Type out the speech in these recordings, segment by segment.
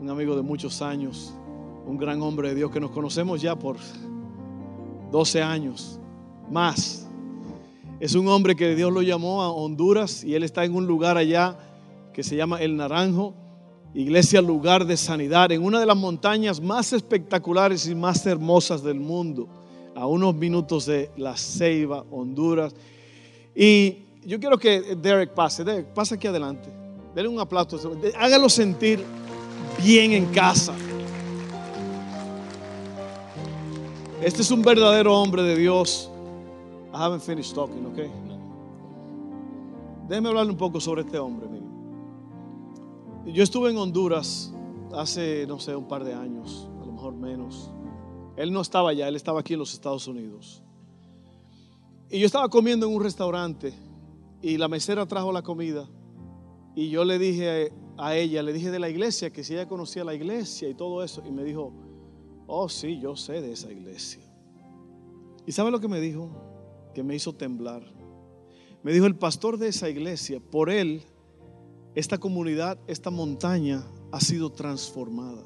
un amigo de muchos años, un gran hombre de Dios que nos conocemos ya por 12 años, más. Es un hombre que Dios lo llamó a Honduras y él está en un lugar allá que se llama El Naranjo, iglesia lugar de sanidad, en una de las montañas más espectaculares y más hermosas del mundo, a unos minutos de La Ceiba, Honduras. Y yo quiero que Derek pase, Derek, pasa aquí adelante. Denle un aplauso. Hágalo sentir bien en casa. Este es un verdadero hombre de Dios. I haven't finished talking, okay? Déjeme hablarle un poco sobre este hombre. Yo estuve en Honduras hace, no sé, un par de años, a lo mejor menos. Él no estaba allá, él estaba aquí en los Estados Unidos. Y yo estaba comiendo en un restaurante y la mesera trajo la comida y yo le dije a ella, le dije de la iglesia, que si ella conocía la iglesia y todo eso. Y me dijo, oh sí, yo sé de esa iglesia. ¿Y sabe lo que me dijo? Que me hizo temblar. Me dijo, el pastor de esa iglesia, por él, esta comunidad, esta montaña ha sido transformada.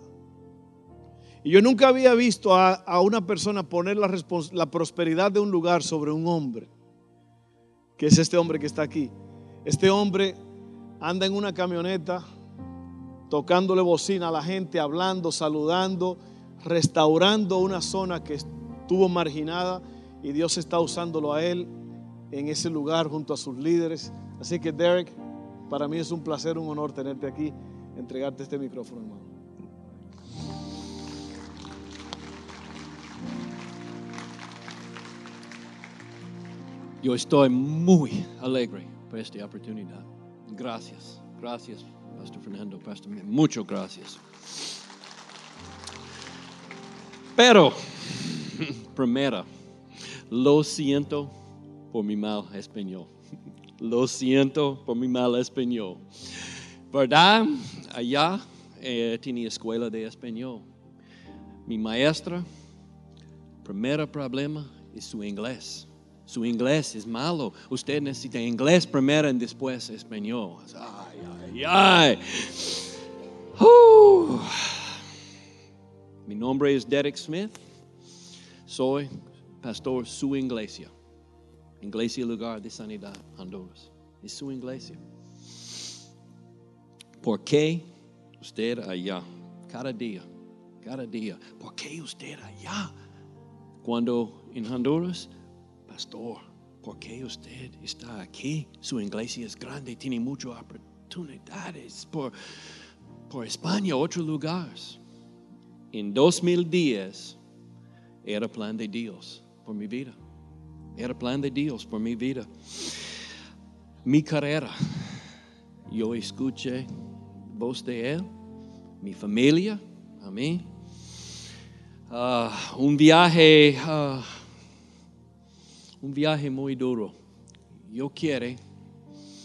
Y yo nunca había visto a, una persona poner la, la prosperidad de un lugar sobre un hombre, que es este hombre que está aquí. Este hombre anda en una camioneta tocándole bocina a la gente, hablando, saludando, restaurando una zona que estuvo marginada y Dios está usándolo a él en ese lugar junto a sus líderes. Así que Derek, para mí es un placer, un honor tenerte aquí, entregarte este micrófono, hermano. Yo estoy muy alegre por esta oportunidad. Gracias, gracias, Pastor Fernando, Pastor, muchas gracias. Pero, primero, lo siento por mi mal español. Lo siento por mi mal español. ¿Verdad? Allá eh, tenía escuela de español. Mi maestra, primer problema es su inglés. Su inglés es malo. Usted necesita inglés primero y después español. Ay, ay, ay. Mi nombre es Derek Smith. Soy pastor su iglesia. Iglesia Lugar de Sanidad, Honduras. Es su iglesia. ¿Por qué usted allá? Cada día, cada día. ¿Por qué usted allá? Cuando en Honduras pastor, ¿por qué usted está aquí? Su iglesia es grande, tiene mucho muchas oportunidades por, por España, otros lugares. En 2010 era plan de Dios por mi vida. Era plan de Dios por mi vida. Mi carrera, yo escuché voz de Él, mi familia, a mí. Ah, un viaje ah, un viaje muy duro. Yo quiero,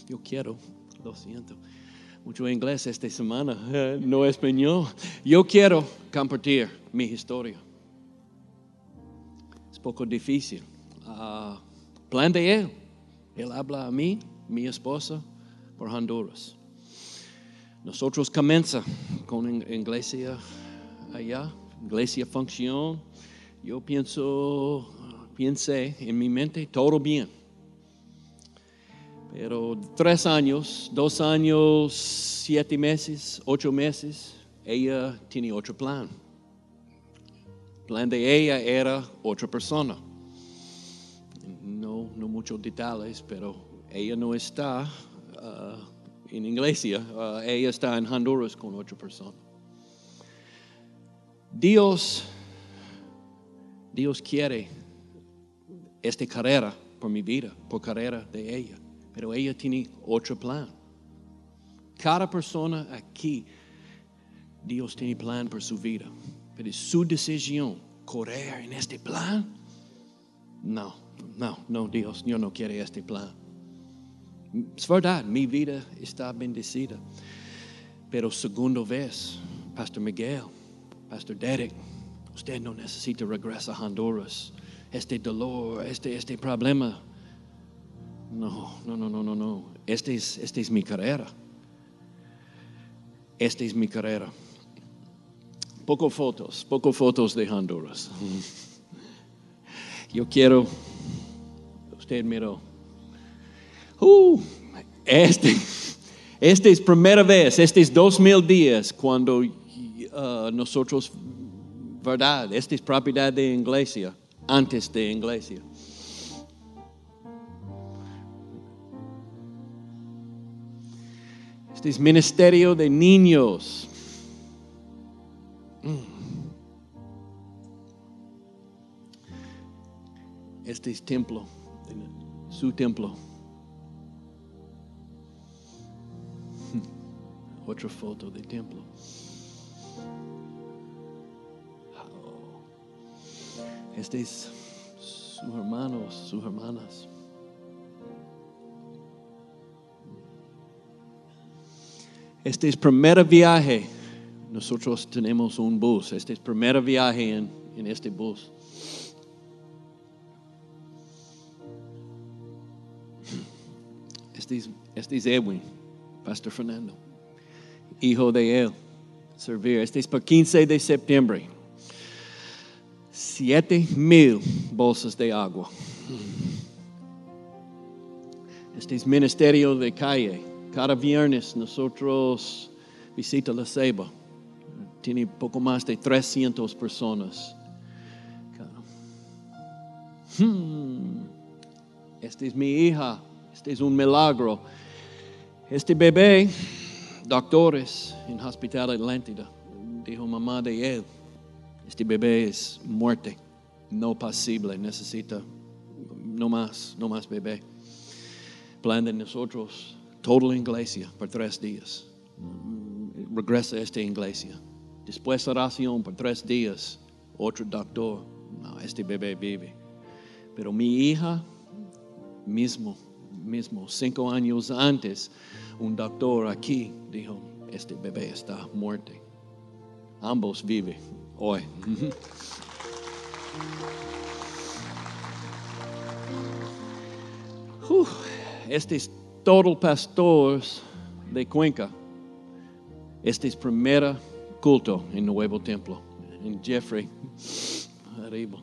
yo quiero, lo siento, mucho inglés esta semana, no español. Yo quiero compartir mi historia. Es poco difícil. Uh, plan de él. Él habla a mí, mi esposa, por Honduras. Nosotros comenzamos con iglesia allá, iglesia función. Yo pienso pensé en mi mente todo bien. Pero tres años, dos años, siete meses, ocho meses, ella tiene otro plan. El plan de ella era otra persona. No, no muchos detalles, pero ella no está uh, en iglesia, uh, ella está en Honduras con otra persona. Dios, Dios quiere esta carrera por mi vida, por carrera de ella. Pero ella tiene otro plan. Cada persona aquí Dios tiene plan por su vida, pero su decisión correr en este plan. No, no, no, Dios, yo no quiero este plan. Es verdad, mi vida está bendecida. Pero segundo vez, Pastor Miguel, Pastor Derek, usted no necesita regresar a Honduras. Este dolor, este, este problema. No, no, no, no, no, no. Este es, este es mi carrera. Esta es mi carrera. Poco fotos, poco fotos de Honduras. Yo quiero, usted miró. Uh, este, esta es primera vez, este es dos mil días cuando uh, nosotros, verdad, esta es propiedad de iglesia, antes de iglesia. Este es ministerio de niños. Este es templo, su templo. Otra foto de templo. Este es sus hermanos, sus hermanas. Este es primer viaje. Nosotros tenemos un bus. Este es primer viaje en, en este bus. Este es, este es Edwin, Pastor Fernando, hijo de él, servir. Este es para 15 de septiembre. Siete mil bolsas de agua. Este es ministerio de calle. Cada viernes nosotros visita la ceiba. Tiene poco más de 300 personas. Hmm. Esta es mi hija. Este es un milagro. Este bebé, doctores en Hospital Atlántida, dijo mamá de él, este bebé es muerte, no posible, necesita no más, no más bebé. Plan de nosotros, toda la iglesia por tres días. Regresa a esta iglesia. Después oración por tres días, otro doctor, no, este bebé vive. Pero mi hija, mismo, mismo, cinco años antes, un doctor aquí dijo, este bebé está muerto. Ambos viven hoy. Este es todo pastor de Cuenca. Este es primer culto en Nuevo Templo, en Jeffrey, arriba.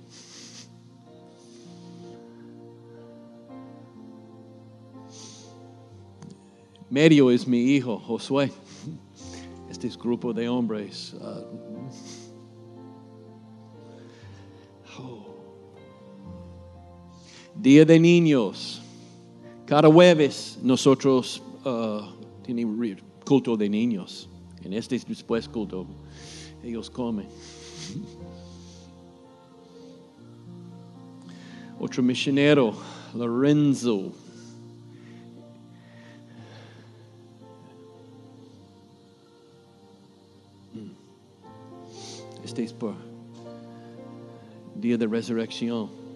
Medio es mi hijo, Josué. Este es grupo de hombres. uh, oh. Día de niños. Cada jueves nosotros uh, tenemos culto de niños. En este es después culto ellos comen. Otro misionero, Lorenzo. Este es por día de resurrección.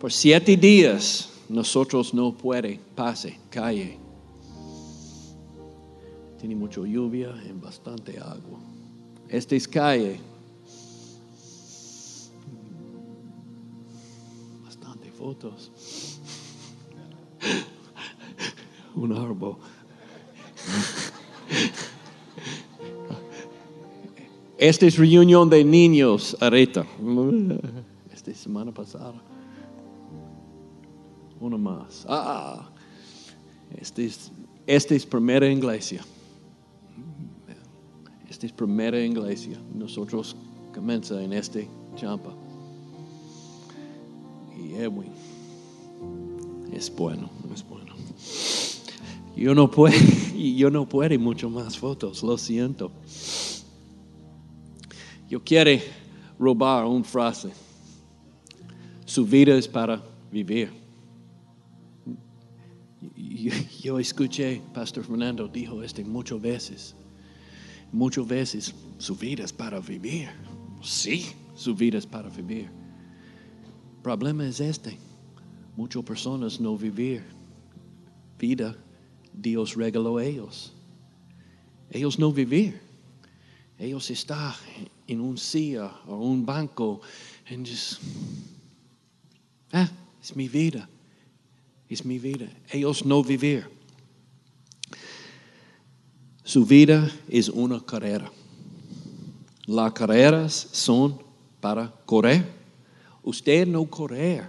Por siete días nosotros no puede pase calle. Tiene mucha lluvia y bastante agua. Esta es calle. Bastante fotos. Un árbol. Esta es reunión de niños ahorita. Es semana pasada. Uno más. Ah, esta es, esta es primera iglesia. Esta es primera iglesia. Nosotros comienza en este champa. Y Edwin es bueno, es bueno. Yo no puedo, yo no puedo mucho más fotos, lo siento. Yo quiero robar una frase. Su vida es para vivir. yo, escuché, Pastor Fernando dijo esto muchas veces. Muchas veces su vida es para vivir. Sí, su vida es para vivir. El problema es este. Muchas personas no vivir vida Dios regaló a ellos. Ellos no vivir. Ellos están en un silla o un banco y just, ah, es mi vida. Es mi vida. Ellos no vivir. Su vida es una carrera. Las carreras son para correr. Usted no correr,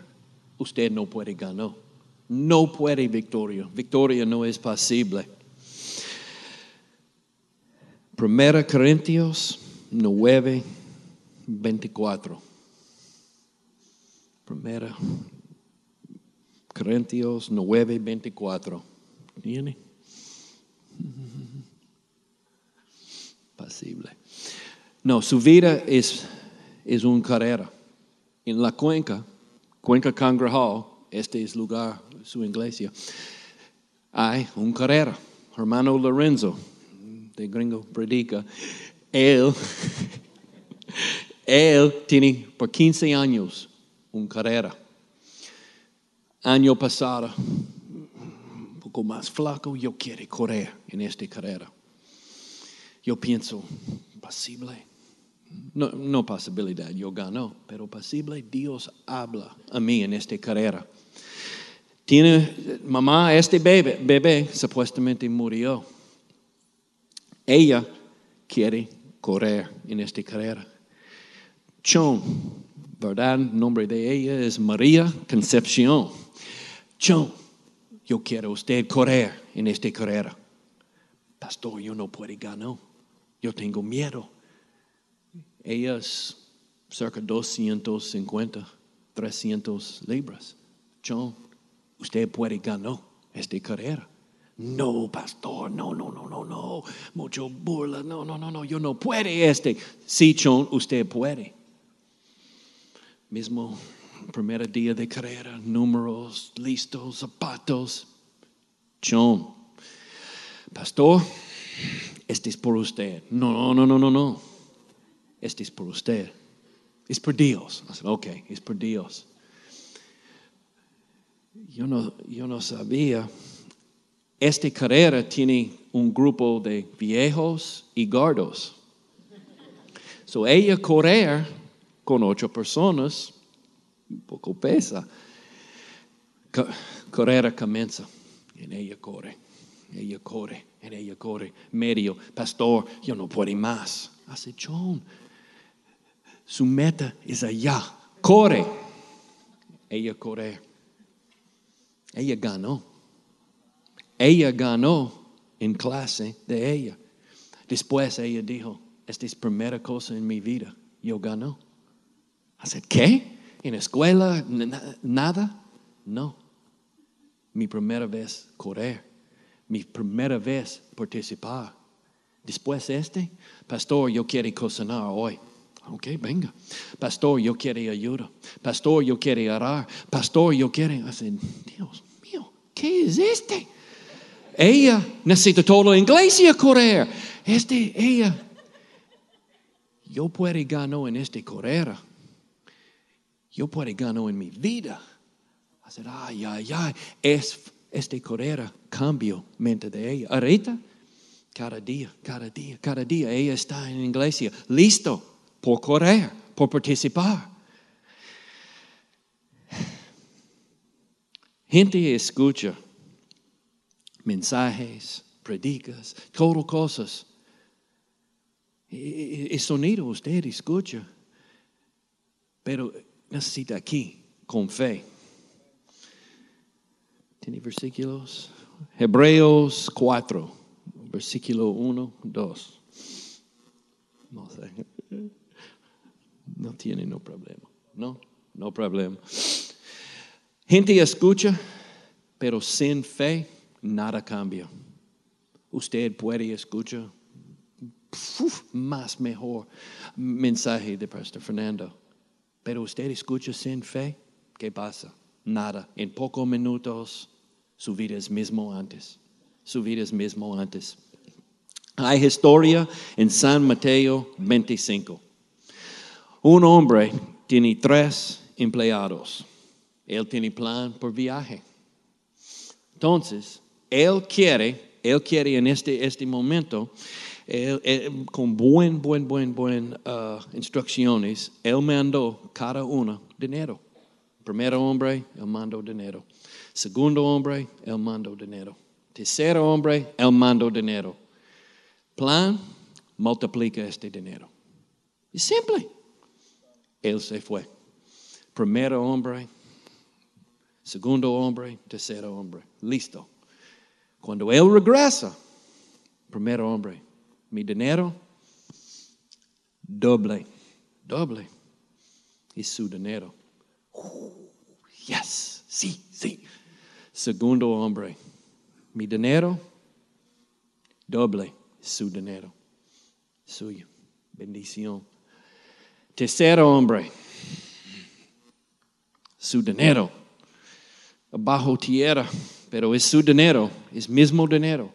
usted no puede ganar. No puede victoria. Victoria no es posible. Primera Corintios 9, 24. Primera Corintios 9, 24. ¿Tiene? Pasible. No, su vida es, es una carrera. En la cuenca, cuenca Cangrejal, este es lugar, su iglesia, hay una carrera. Hermano Lorenzo, de Gringo Predica, él, él tiene por 15 años una carrera. Año pasado, un poco más flaco, yo quiero correr en esta carrera. Yo pienso, posible. No, no posibilidad, yo gano, pero posible Dios habla a mí en esta carrera. Tiene, mamá, este bebé, bebé supuestamente murió. Ella quiere correr en esta carrera. Chon, ¿verdad? Nombre de ella es María Concepción. Chon, yo quiero usted correr en esta carrera. Pastor, yo no puedo ganar. Yo tengo miedo. Ella es cerca de 250, 300 libras. John, usted puede ganar esta carrera. No, pastor, no, no, no, no, no. Mucho burla, no, no, no, no, yo no puede este. Sí, John, usted puede. Mismo primer día de carrera, números, listos, zapatos. John, pastor, este es por usted. No, no, no, no, no. Este es por usted. Es por Dios. Ok, es por Dios. Yo no, yo no sabía. Esta carrera tiene un grupo de viejos y gordos. So ella correr con ocho personas, poco pesa. Carrera comienza y ella corre, ella corre, y ella corre. Medio, pastor, yo no puedo más. Hace John, su meta es allá. Corre. Ella corre. Ella ganó. Ella ganó en clase de ella. Después ella dijo, esta es la primera cosa en mi vida. Yo ganó. Hace, ¿qué? ¿En escuela? ¿Nada? No. Mi primera vez correr. Mi primera vez participar. Después este, pastor, yo quiero cocinar hoy. Ok, venga. Pastor, yo quiero ayuda. Pastor, yo quiero orar. Pastor, yo quiero... Hacer, Dios mío, ¿qué es este? Ella necesita toda la iglesia correr. Este, ella. Yo puedo ganar en esta carrera. Yo puedo ganar en mi vida. Hacer, ay, ay, ay. Es, esta carrera cambio mente de ella. Ahorita, cada día, cada día, cada día, ella está en la iglesia, listo por correr, por participar. Gente escucha mensajes, predicas, todo cosas. El sonido usted escucha, pero necesita aquí, con fe. ¿Tiene versículos? Hebreos 4, versículo 1, 2. No sé. No tiene no problema. No, no problema. Gente escucha, pero sin fe nada cambia. Usted puede escuchar más mejor mensaje de Pastor Fernando, pero usted escucha sin fe, ¿qué pasa? Nada. En pocos minutos Su vida es mismo antes. Su vida es mismo antes. Hay historia en San Mateo 25. Un hombre tiene tres empleados. Él tiene plan por viaje. Entonces, él quiere, él quiere en este, este momento, con buen, buen, buen, buen uh, instrucciones, él mandó cada uno dinero. Primero hombre, él mandó dinero. Segundo hombre, él mandó dinero. Tercero hombre, él mandó dinero. Plan, multiplica este dinero. Es simple. Él se fue. Primero hombre, segundo hombre, tercero hombre. Listo. Cuando él regresa, primero hombre, mi dinero, doble, doble. Es su dinero. Yes, sí, sí. Segundo hombre, mi dinero, doble, su dinero, suyo, bendición. Tercero hombre, su dinero, bajo tierra, pero es su dinero, es mismo dinero.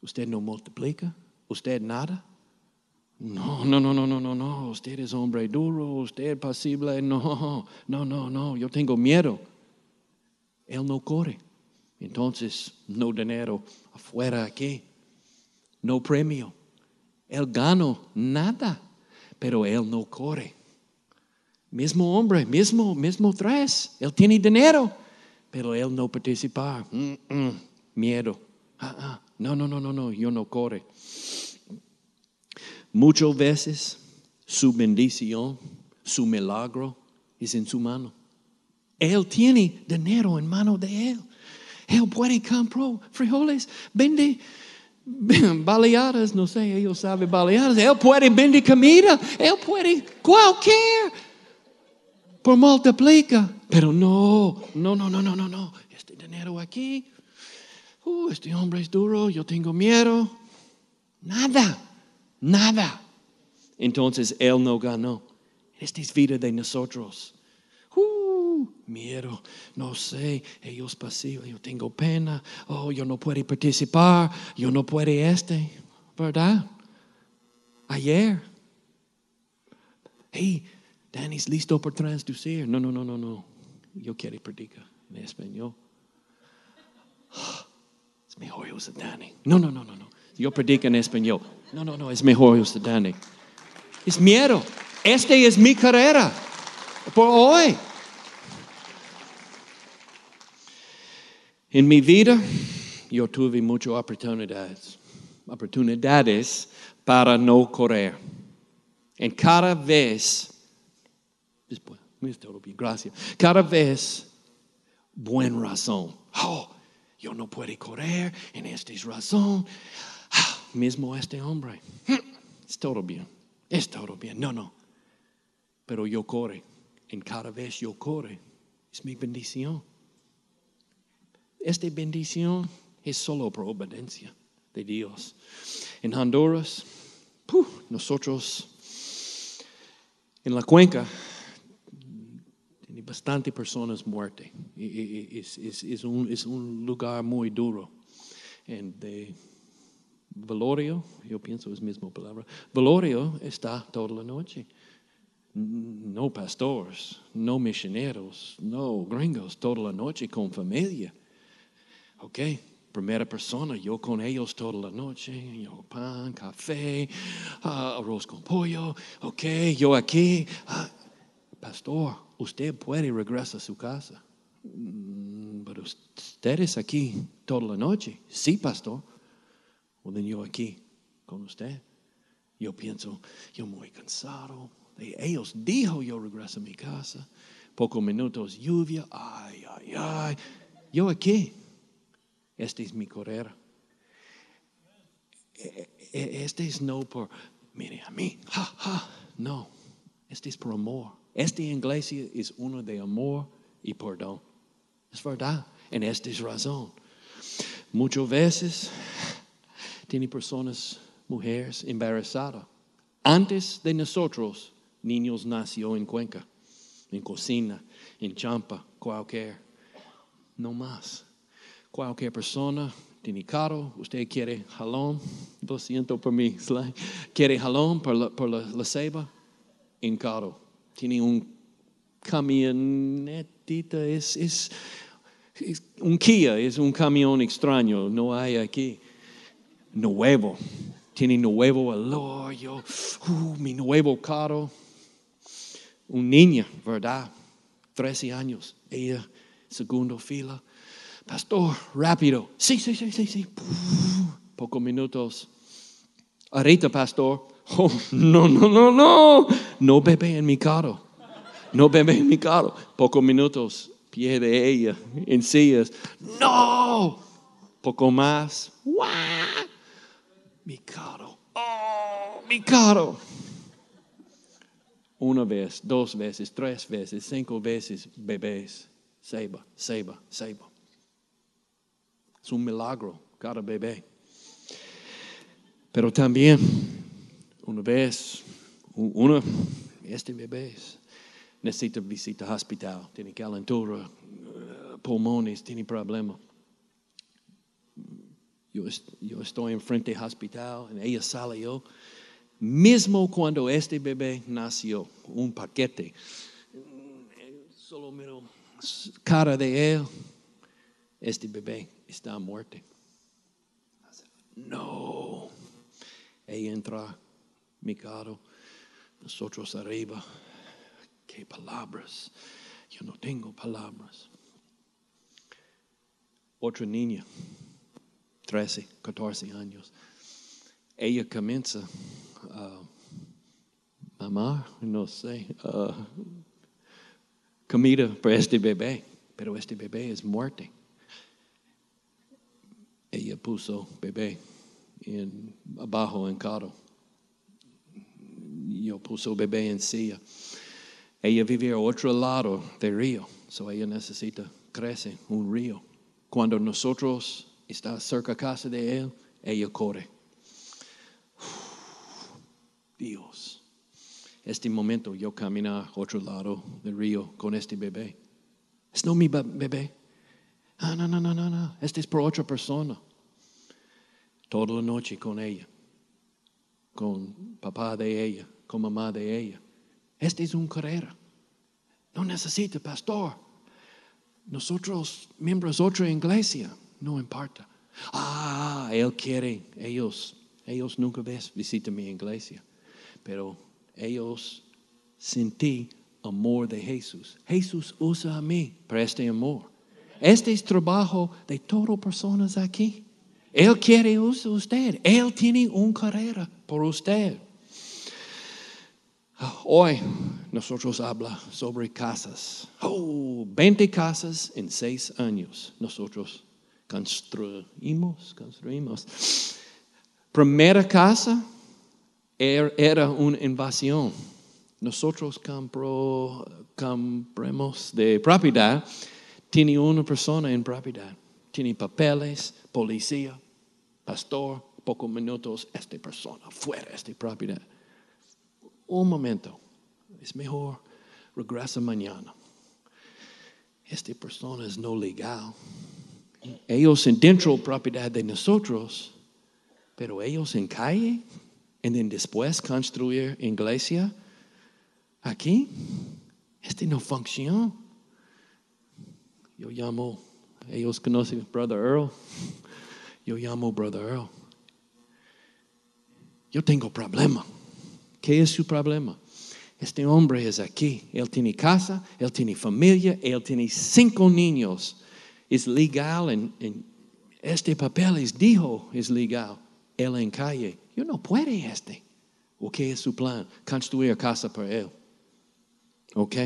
¿Usted no multiplica? ¿Usted nada? No, no, no, no, no, no, no. Usted es hombre duro, usted pasible. No, no, no, no. Yo tengo miedo. Él no corre. Entonces, no dinero afuera aquí. No premio. Él ganó nada, pero él no corre. Mismo hombre, mismo, mismo tres. Él tiene dinero, pero él no participa. Mm, mm, miedo. Ah, ah. No, no, no, no, no. Yo no corre. Muchas veces su bendición, su milagro es en su mano. Él tiene dinero en mano de él. Él puede comprar frijoles, vende baleadas, no sé, ellos saben baleadas. Él puede vender comida, él puede cualquier por multiplica. Pero no, no, no, no, no, no, no. Este dinero aquí, uh, este hombre es duro, yo tengo miedo. Nada, nada. Entonces él no ganó. Esta es vida de nosotros. Uh, miedo, no sé, ellos pasivos, yo tengo pena, oh, yo no puedo participar, yo no puedo este, ¿verdad? Ayer, hey, Danny's listo por transducir. No, no, no, no, no. Yo quiero predicar en español. Es mejor usar Danny. No, no, no, no, no. Yo predico en español. No, no, no, es mejor usar Danny. Es miedo. Esta es mi carrera por hoy. En mi vida, yo tuve muchas oportunidades, oportunidades para no correr. En cada vez, gracias. Cada vez, buena razón. Oh, yo no puedo correr, en esta es razón. Mismo este hombre. Es todo bien, es todo bien. No, no. Pero yo corre. En cada vez yo corre. Es mi bendición. Esta bendición es solo por obediencia de Dios. En Honduras, nosotros en la cuenca tiene bastante personas muertas. Es, es- es un, es un lugar muy duro. En de Velorio, yo pienso es la misma palabra. Velorio está toda la noche. No pastores, no misioneros, no gringos, toda la noche con familia. Ok, primera persona, yo con ellos toda la noche, yo pan, café, ah, arroz con pollo, ok, yo aquí. Ah, pastor, usted puede regresar a su casa. "Mm, Pero ustedes aquí toda la noche. Sí, pastor. Bueno, yo aquí con usted. Yo pienso, yo muy cansado. E- Ellos dijo yo regreso a mi casa. Pocos minutos, lluvia. Ay, ay, ay. Yo aquí. Este es mi carrera. E- e- Este es no por, mire a mí. No, este es por amor. Esta iglesia es uno de amor y perdón. Es verdad. En esta es razón. Muchas veces tiene personas, mujeres embarazadas. Antes de nosotros, niños nació en Cuenca, en Cocina, en Champa, cualquier. No más. Cualquier persona tiene carro, usted quiere jalón, lo siento por mi slide, quiere jalón por la, por en carro. Tiene un camionetita, es, es, es un Kia, es un camión extraño, no hay aquí. Nuevo, tiene nuevo el hoyo, uh, mi nuevo carro. Un niña, ¿verdad? 13 años, ella, segundo fila. Pastor, rápido. Sí, sí, sí, sí, sí. Pocos minutos. Ahorita, pastor. Oh, no, no, no, no. No bebe en mi carro. No bebe en mi carro. Pocos minutos. Pie de ella en sillas. No. Poco más. ¡Wah! Mi carro. Oh, mi carro. Una vez, dos veces, tres veces, cinco veces, bebés. Seba, seba, seba. Es un milagro cada bebé. Pero también, una vez, uno, este bebé necesita visita al hospital, tiene calentura, eh, pulmones, tiene problema. Yo, yo estoy enfrente del hospital, y ella salió. Mismo cuando este bebé nació, un paquete. Solo miro cara de él, este bebé está muerto. No. Ella entra, mi caro, nosotros arriba. ¿Qué palabras? Yo no tengo palabras. Otra niña, 13, 14 años. Ella comienza a mamar, no sé, uh, comida para este bebé, pero este bebé es muerte. Ella puso bebé en, abajo en carro. Yo puso bebé en silla. Ella vive a otro lado del río, so ella necesita crecer un río. Cuando nosotros está cerca casa de él, ella corre. Dios. Este momento yo camino a otro lado del río con este bebé. Es no mi bebé. Ah, no, no, no, no, no. Este es por otra persona. Toda la noche con ella. Con papá de ella. Con mamá de ella. Este es un carrera. No necesita pastor. Nosotros, miembros de otra iglesia, no importa. Ah, él quiere, ellos, ellos nunca ves, visita mi iglesia. Pero ellos sentí amor de Jesús. Jesús usa a mí para este amor. Este es trabajo de todas personas aquí. Él quiere usar usted. Él tiene una carrera por usted. Hoy nosotros habla sobre casas. Oh, 20 casas en 6 años. Nosotros construimos, construimos. Primera casa er, era una invasión. Nosotros compró, compramos de propiedad. Tiene una persona en propiedad. Tiene papeles, policía, pastor, pocos minutos, esta persona fuera esta propiedad. Un momento, es mejor regresa mañana. Esta persona es no legal. Ellos dentro de la propiedad de nosotros, pero ellos en calle, y después construir iglesia aquí. Este no funciona. Yo llamo, ellos conocen Brother Earl. Yo llamo Brother Earl. Yo tengo problema. ¿Qué es su problema? Este hombre es aquí. Él tiene casa, él tiene familia, él tiene cinco niños. Es legal en, en este papel es dijo es legal. Él en calle. Yo no puede este. ¿O qué es su plan? Construir casa para él. ¿Ok?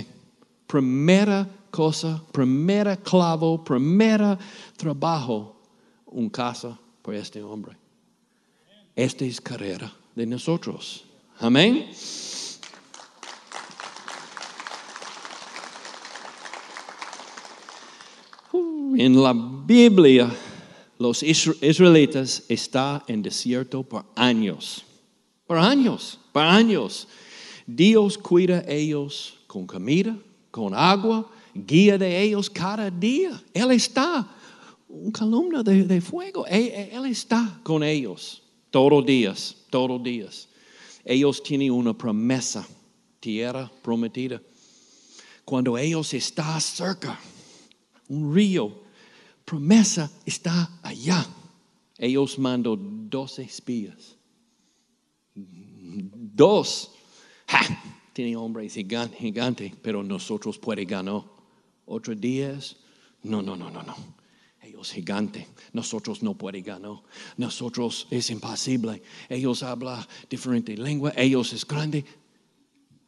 Primera cosa, primera clavo, primera trabajo, un casa para este hombre. Esta es carrera de nosotros. Amén. En la Biblia, los israelitas están en desierto por años. Por años, por años. Dios cuida a ellos con comida, con agua, guía de ellos cada día. Él está un columna de, fuego. Él, él está con ellos todos días, todos días. Ellos tienen una promesa, tierra prometida. Cuando ellos están cerca, un río, promesa está allá. Ellos mandan doce espías. Dos. Tiene hombres gigantes, gigante, pero nosotros puede ganar. Otros días, no, no, no, no, no. Ellos gigante, nosotros no puede ganar. Nosotros es imposible. Ellos hablan diferente lengua, ellos es grande.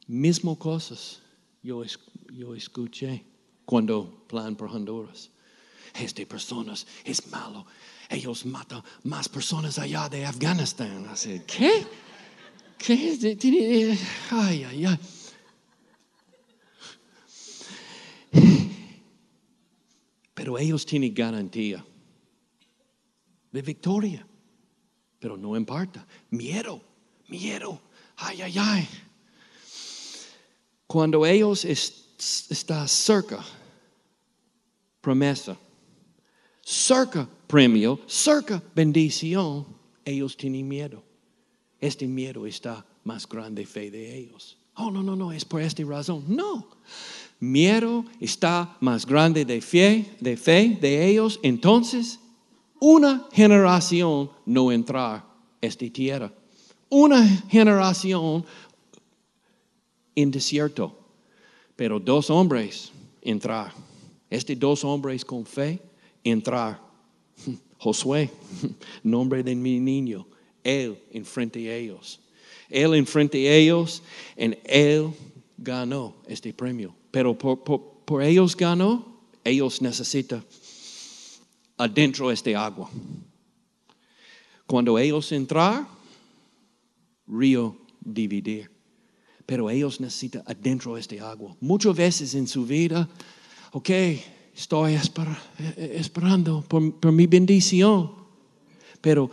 Mismo cosas yo escuché cuando plan por Honduras. Este personas es malo. Ellos matan más personas allá de Afganistán. Así, ¿qué? ¿Qué? Ay, ay, ay. Pero ellos tienen garantía de victoria. Pero no importa. Miedo, miedo. Ay, ay, ay. Cuando ellos están cerca, promesa, cerca premio, cerca bendición, ellos tienen miedo. Este miedo está más grande fe de ellos. Oh, no, no, no, es por esta razón. No. Miedo está más grande de fe, de fe de ellos. Entonces, una generación no entrar esta tierra. Una generación en desierto. Pero dos hombres entrar. Este dos hombres con fe entrar. Josué, nombre de mi niño, él enfrente de ellos. Él enfrente de ellos y él ganó este premio. Pero por, por, ellos ganó, ellos necesitan adentro este agua. Cuando ellos entrar, río dividir. Pero ellos necesitan adentro este agua. Muchas veces en su vida, ok, estoy esperando por, mi bendición. Pero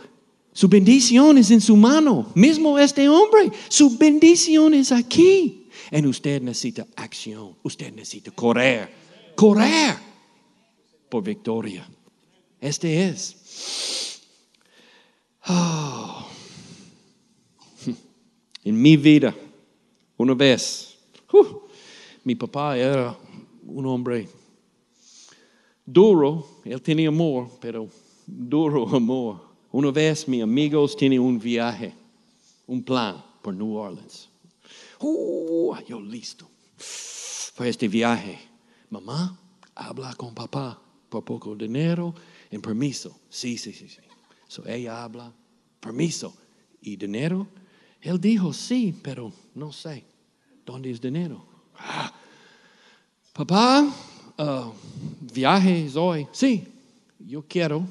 su bendición es en su mano. Mismo este hombre, su bendición es aquí. Y usted necesita acción. Usted necesita correr. Correr por victoria. Este es. Oh. En mi vida, una vez, uh, mi papá era un hombre duro. Él tenía amor, pero duro amor. Una vez mis amigos tienen un viaje, un plan por New Orleans. Uh, yo listo para este viaje. Mamá, habla con papá por poco dinero en permiso. Sí, sí, sí, sí. So ella habla, permiso y dinero. Él dijo sí, pero no sé dónde es dinero. Ah. Papá, uh, viaje hoy. Sí, yo quiero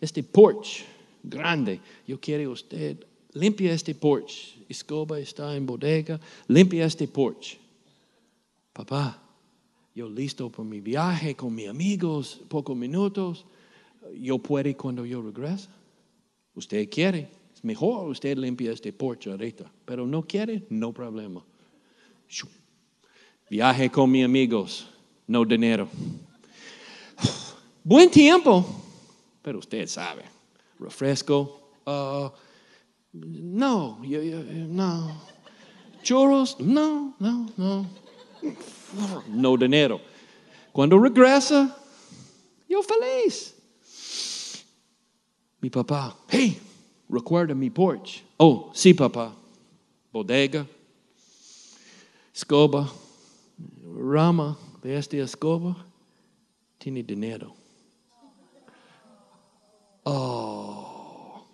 este porch grande. Yo quiero usted limpia este porch. Escoba está en bodega. Limpia este porch. Papá, yo listo por mi viaje con mis amigos, pocos minutos. Yo puedo cuando yo regrese. Usted quiere. Es mejor usted limpia este porch ahorita. Pero no quiere, no problema. Viaje con mis amigos, no dinero. Buen tiempo pero usted sabe, refresco, uh, no, no, churros, no, no, no, no dinero. Cuando regresa, yo feliz. Mi papá, hey, recuerda mi porch. Oh, sí, papá. Bodega, escoba, rama de esta escoba, tiene dinero. Oh,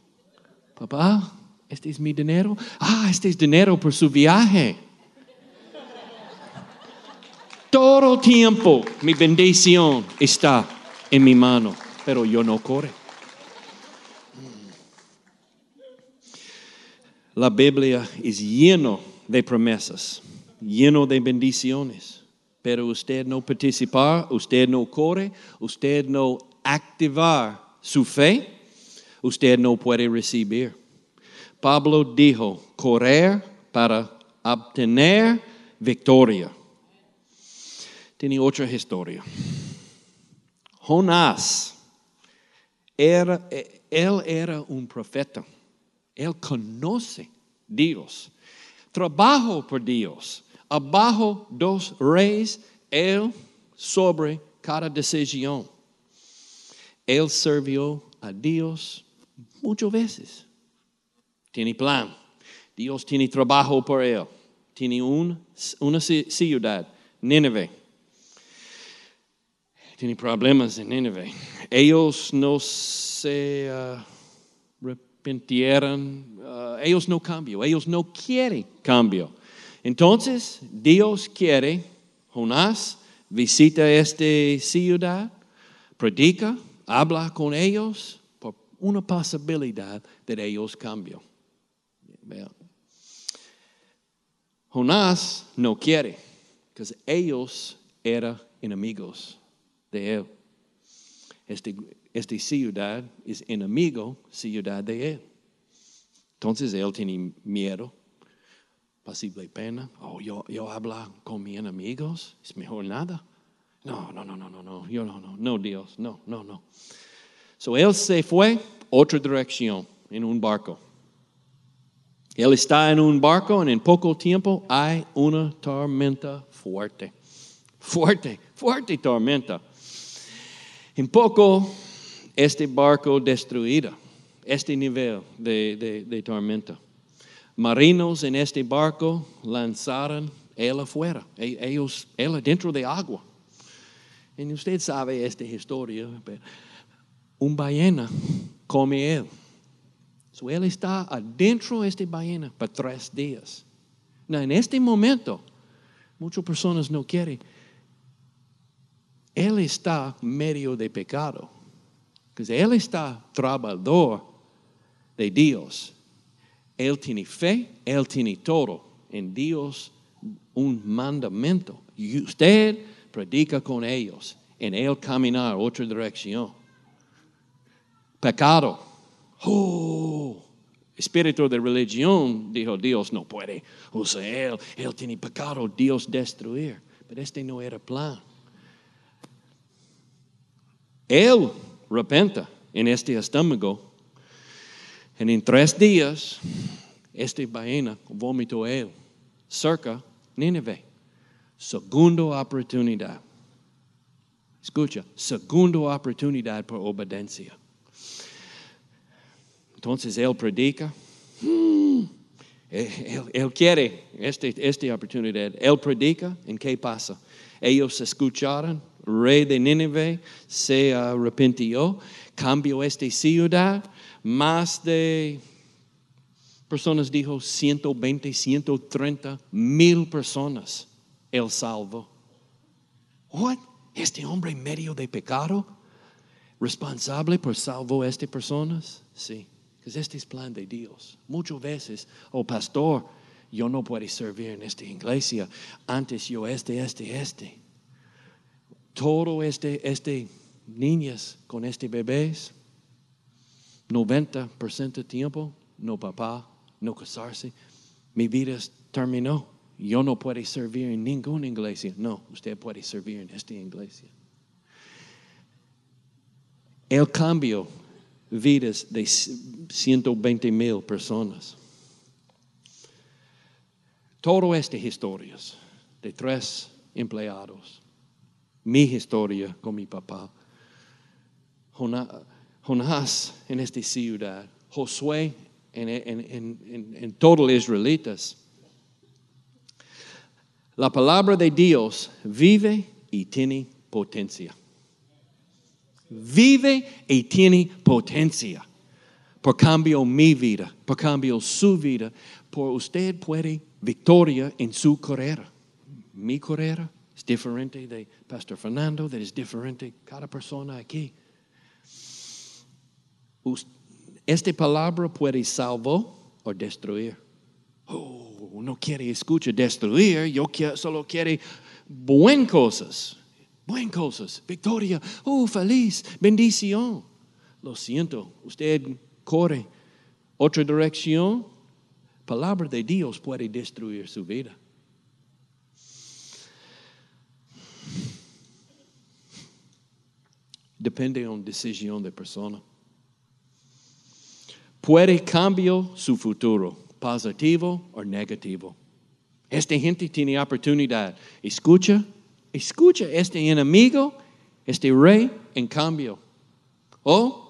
papá, este es mi dinero. Ah, este es dinero por su viaje. Todo tiempo mi bendición está en mi mano, pero yo no corre. La Biblia es lleno de promesas, lleno de bendiciones, pero usted no participar, usted no corre, usted no activar su fe, usted no puede recibir. Pablo dijo, correr para obtener victoria. Tiene otra historia. Jonás Era, él era un profeta. Él conoce Dios. Trabajo por Dios. Abajo dos reyes, él sobre cada decisión. Él sirvió a Dios muchas veces. Tiene plan. Dios tiene trabajo por él. Tiene un, una ciudad, Nínive. Tiene problemas en Nínive. Ellos no se uh, arrepintieron. Uh, ellos no cambian. Ellos no quieren cambio. Entonces, Dios quiere, Jonás visita esta ciudad, predica, habla con ellos por una posibilidad de ellos cambien. Jonás no quiere, porque ellos eran enemigos de él. Este, esta ciudad es enemigo ciudad de él. Entonces él tiene miedo, posible pena. Oh, yo, yo hablo con mis enemigos, es mejor nada. No, no, no, no, no, no, yo no, no, no, Dios, no, no, no. So él se fue otra dirección en un barco. Él está en un barco y en poco tiempo hay una tormenta fuerte. Fuerte, fuerte tormenta. En poco, este barco destruido, este nivel de, de, tormenta. Marinos en este barco lanzaron él afuera, e, ellos, él dentro de agua. Y usted sabe esta historia, un ballena come él. So, él está adentro de esta ballena por tres días. en este momento, muchas personas no quieren. Él está medio de pecado. Porque él está trabajador de Dios. Él tiene fe, él tiene todo. En Dios un mandamiento. Y usted predica con ellos. En él caminar otra dirección. Pecado Oh, espíritu de religión, dijo Dios no puede usar él, él tiene pecado, Dios destruir. Pero este no era plan. Él repenta en este estómago. En tres días, este ballena vomitó él cerca Nínive. Segunda oportunidad. Escucha, segunda oportunidad por obediencia. Entonces él predica. Hmm. Él, quiere esta, esta oportunidad. Él predica. ¿En qué pasa? Ellos escucharon. Rey de Nínive se arrepintió. Cambió esta ciudad. Más de personas dijo 120, 130 mil personas. Él salvó. What? Este hombre medio de pecado, responsable por salvar a estas personas? Sí. Porque este es plan de Dios. Muchas veces, oh pastor, yo no puedo servir en esta iglesia. Antes yo este, este, este. Todo este, este, niñas con este bebés, 90% de tiempo, no papá, no casarse. Mi vida terminó. Yo no puedo servir en ninguna iglesia. No, usted puede servir en esta iglesia. El cambio vidas de 120 mil personas. Todas estas historias de tres empleados, mi historia con mi papá, en esta ciudad, Josué en, en, en todos los israelitas. La palabra de Dios vive y tiene potencia vive y tiene potencia. Por cambio mi vida, por cambio su vida, por usted puede victoria en su carrera. Mi carrera es diferente de Pastor Fernando, es diferente cada persona aquí. Esta palabra puede salvar o destruir. Oh, no quiere escuchar destruir, yo solo quiere buenas cosas. Buen cosas, victoria, oh, feliz, bendición. Lo siento, usted corre otra dirección. Palabra de Dios puede destruir su vida. Depende de una decisión de persona. Puede cambiar su futuro, positivo o negativo. Esta gente tiene oportunidad. Escucha, escucha este enemigo, este rey, en cambio. O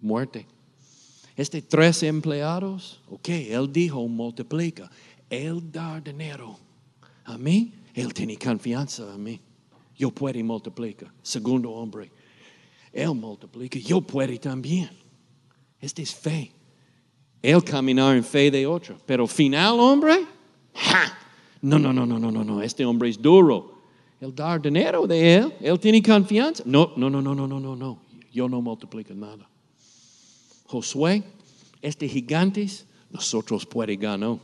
muerte. Este tres empleados, ok, él dijo multiplica. Él da dinero a mí, él tiene confianza en mí. Yo puedo multiplicar. Segundo hombre, él multiplica, yo puedo también. Este es fe. Él caminar en fe de otro. Pero final hombre, no, no, no, no, no, no, no. Este hombre es duro. Él da dinero de él, él tiene confianza. No, no, no, no, no, no, no, no. Yo no multiplico nada. Josué, este gigantes, nosotros puede ganar.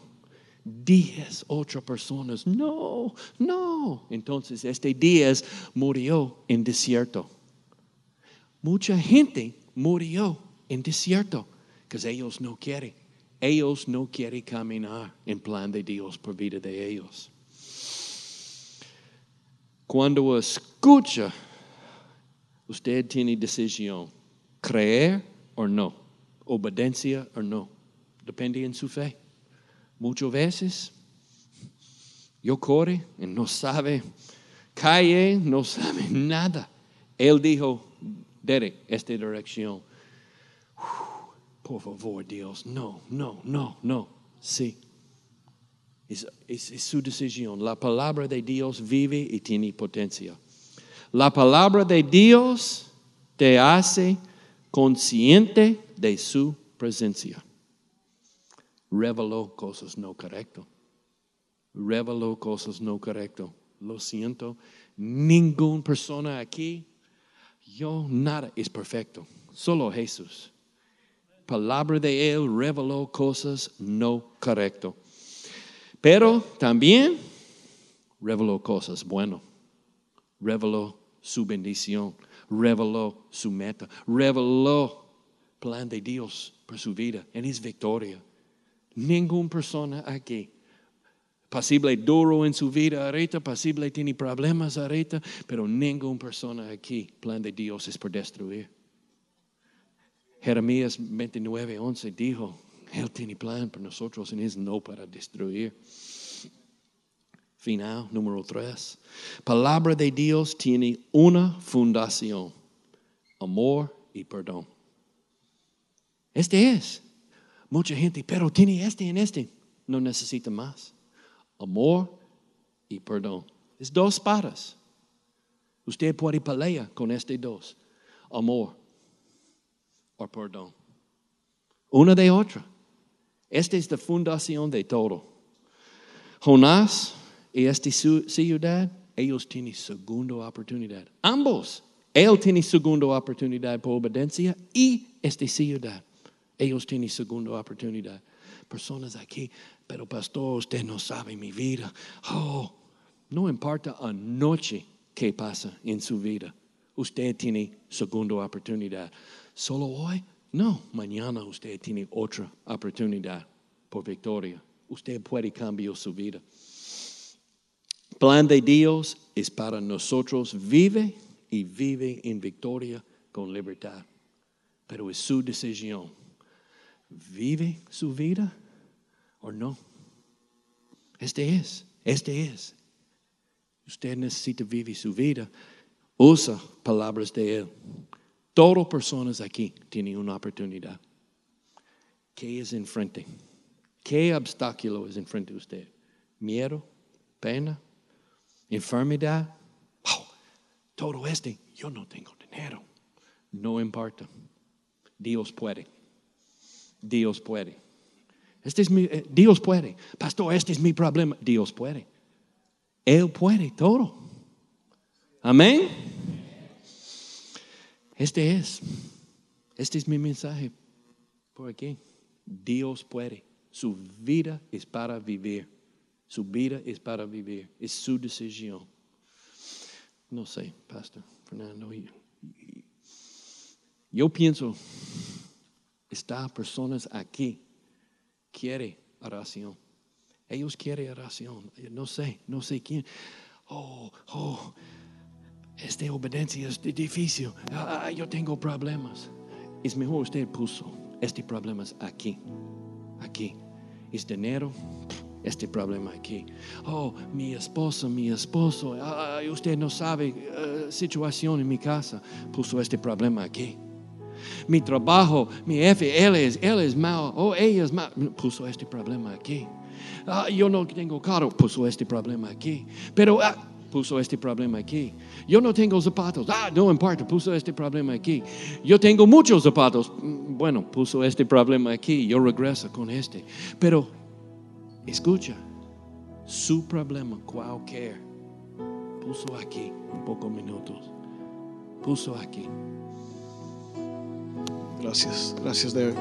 Diez ocho personas, no, no. Entonces este Díaz murió en desierto. Mucha gente murió en desierto, porque ellos no quieren. Ellos no quieren caminar en plan de Dios por vida de ellos. Cuando escucha, usted tiene decisión, creer o no, obediencia o no, depende en su fe. Muchas veces yo corre y no sabe, calle, no sabe nada. Él dijo, Derek, esta dirección. Por favor, Dios, no, no, no, no. Sí. Es, es, su decisión. La palabra de Dios vive y tiene potencia. La palabra de Dios te hace consciente de su presencia. Reveló cosas no correctas. Reveló cosas no correctas. Lo siento. Ninguna persona aquí yo nada es perfecto, solo Jesús. Palabra de Él reveló cosas no correctas. Pero también reveló cosas buenas. Reveló su bendición, reveló su meta, reveló plan de Dios por su vida en es victoria. Ninguna persona aquí Posible duro en su vida ahorita, posible tiene problemas ahorita, pero ninguna persona aquí, plan de Dios es por destruir. Jeremías 29, 11 dijo, Él tiene plan para nosotros y es no para destruir. Final número 3. Palabra de Dios tiene una fundación, amor y perdón. Este es. Mucha gente, pero tiene este y este. No necesita más amor y perdón. Es dos patas. Usted puede pelear con este dos, amor o perdón. Una de otra. Esta es la fundación de todo. Jonás y esta ciudad, ellos tienen segunda oportunidad. Ambos. Él tiene segunda oportunidad por obediencia y esta ciudad. Ellos tienen segunda oportunidad. Personas aquí pero pastor, usted no sabe mi vida. Oh, no importa anoche qué pasa en su vida. Usted tiene segunda oportunidad. Solo hoy, no, mañana usted tiene otra oportunidad por victoria. Usted puede cambiar su vida. Plan de Dios es para nosotros. Vive y vive en victoria con libertad. Pero es su decisión. Vive su vida o no. Este es, este es. Usted necesita vivir su vida. Usa palabras de Él. Todas personas aquí tienen una oportunidad. ¿Qué es enfrente? ¿Qué obstáculo es enfrente de usted? ¿Miedo? ¿Pena? ¿Enfermedad? todo este, yo no tengo dinero. No importa. Dios puede. Dios puede. Este es mi, eh, Dios puede. Pastor, este es mi problema. Dios puede. Él puede todo. Amén. Este es. Este es mi mensaje por aquí. Dios puede. Su vida es para vivir. Su vida es para vivir. Es su decisión. No sé, Pastor Fernando. Yo pienso, está personas aquí quiere oración. Ellos quieren oración. No sé, no sé quién. Oh, oh, esta obediencia es difícil. Ah, yo tengo problemas. es mejor usted puso este problema aquí, aquí. Es dinero, este problema aquí. Oh, mi esposo, mi esposo, ah, usted no sabe uh, situación en mi casa, puso este problema aquí. Mi trabajo, mi jefe, él es, él es mal, oh, ella es mal, puso este problema aquí. Ah, yo no tengo carro, puso este problema aquí. Pero ah, puso este problema aquí. Yo no tengo zapatos. Ah, no importa, puso este problema aquí. Yo tengo muchos zapatos. Mm, bueno, puso este problema aquí. Yo regreso con este. Pero, escucha, su problema cualquier, puso aquí un pocos minutos. Puso aquí. Gracias, gracias, David.